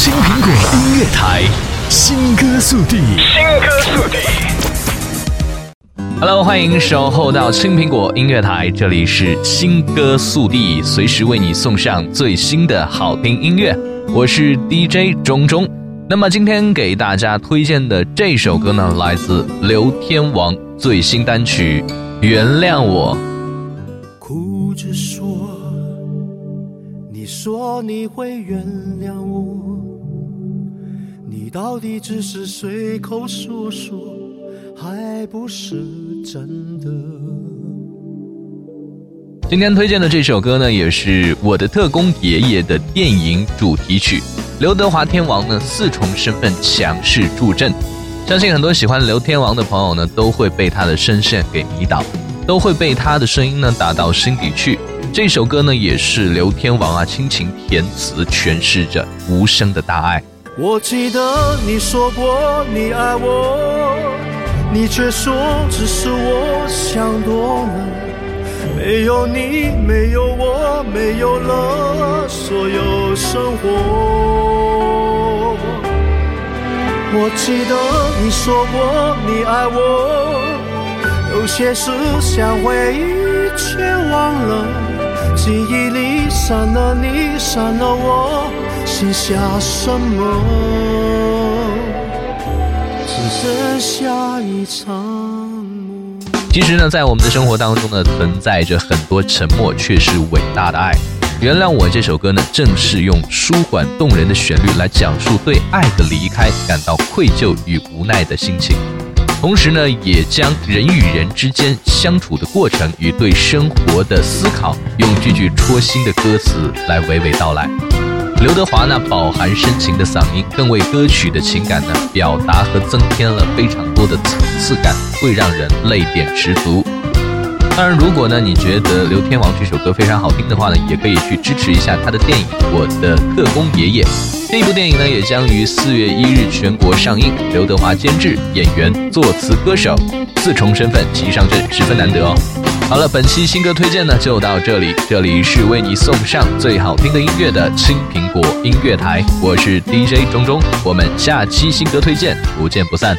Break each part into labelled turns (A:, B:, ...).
A: 青苹果音乐台，新歌速递，
B: 新歌速递。
C: Hello，欢迎守候到青苹果音乐台，这里是新歌速递，随时为你送上最新的好听音乐。我是 DJ 钟钟。那么今天给大家推荐的这首歌呢，来自刘天王最新单曲《原谅我》。
D: 哭着说，说你会原谅我，你到底只是随口说说，还不是真的。
C: 今天推荐的这首歌呢，也是我的特工爷爷的电影主题曲。刘德华天王呢，四重身份强势助阵，相信很多喜欢刘天王的朋友呢，都会被他的声线给迷倒，都会被他的声音呢打到心底去。这首歌呢，也是刘天王啊亲情填词诠释着无声的大爱。
D: 我记得你说过你爱我，你却说只是我想多了。没有你，没有我，没有了所有生活。我记得你说过你爱我，有些事想回忆却忘了，记忆里删了你，删了我，剩下什么？只剩下一场。
C: 其实呢，在我们的生活当中呢，存在着很多沉默，却是伟大的爱。原谅我这首歌呢，正是用舒缓动人的旋律来讲述对爱的离开感到愧疚与无奈的心情，同时呢，也将人与人之间相处的过程与对生活的思考，用句句戳心的歌词来娓娓道来。刘德华那饱含深情的嗓音，更为歌曲的情感呢表达和增添了非常多的层次感，会让人泪点十足。当然，如果呢你觉得刘天王这首歌非常好听的话呢，也可以去支持一下他的电影《我的特工爷爷》。这部电影呢也将于四月一日全国上映。刘德华监制、演员、作词、歌手四重身份齐上阵，十分难得哦。好了，本期新歌推荐呢就到这里。这里是为你送上最好听的音乐的青苹果音乐台，我是 DJ 钟钟，我们下期新歌推荐不见不散。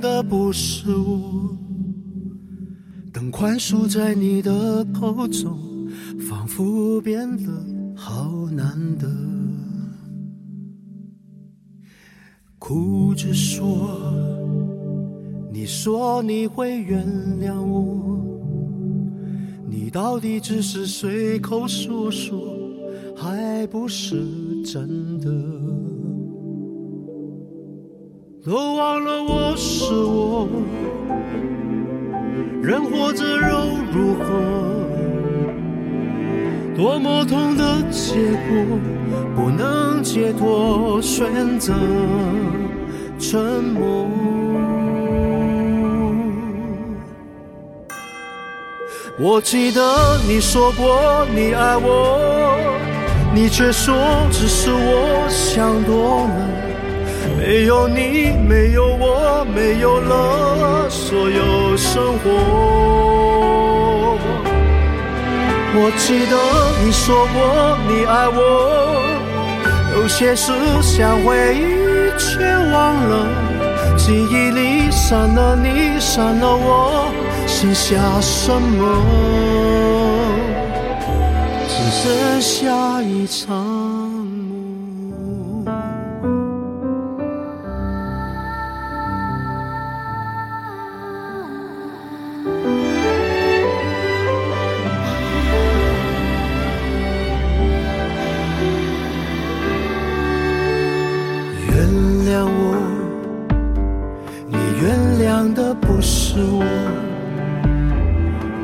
D: 的不是我，等宽恕在你的口中，仿佛变得好难得。哭着说，你说你会原谅我，你到底只是随口说说，还不是真的。都忘了我是我，人活着又如何？多么痛的结果，不能解脱，选择沉默。我记得你说过你爱我，你却说只是我想多了。没有你，没有我，没有了所有生活。我记得你说过你爱我，有些事想回忆却忘了，记忆里删了你，删了我，剩下什么？只剩下一场。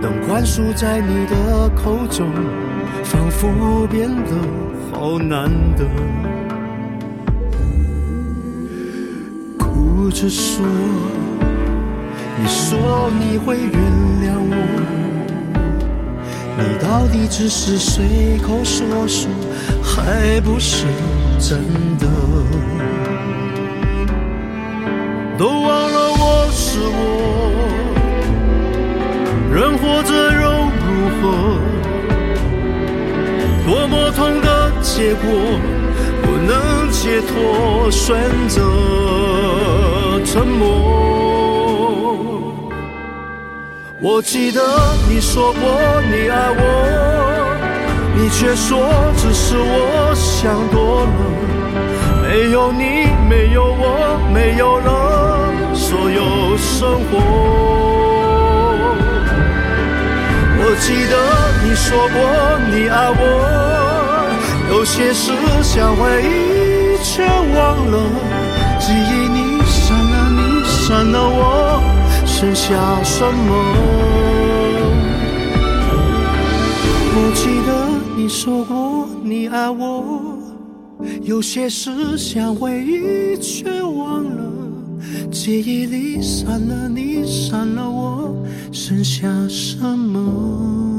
D: 当宽恕在你的口中仿佛变得好难得。哭着说你说你会原谅我你到底只是随口说说还不是真的。都忘了我是我人活着又如何？多么痛的结果，不能解脱，选择沉默。我记得你说过你爱我，你却说只是我想多了。没有你，没有我，没有了所有生活。我记得你说过你爱我，有些事想回忆却忘了，记忆你删了你删了我，剩下什么？我记得你说过你爱我，有些事想回忆却忘了，记忆里删了你删了我。剩下什么？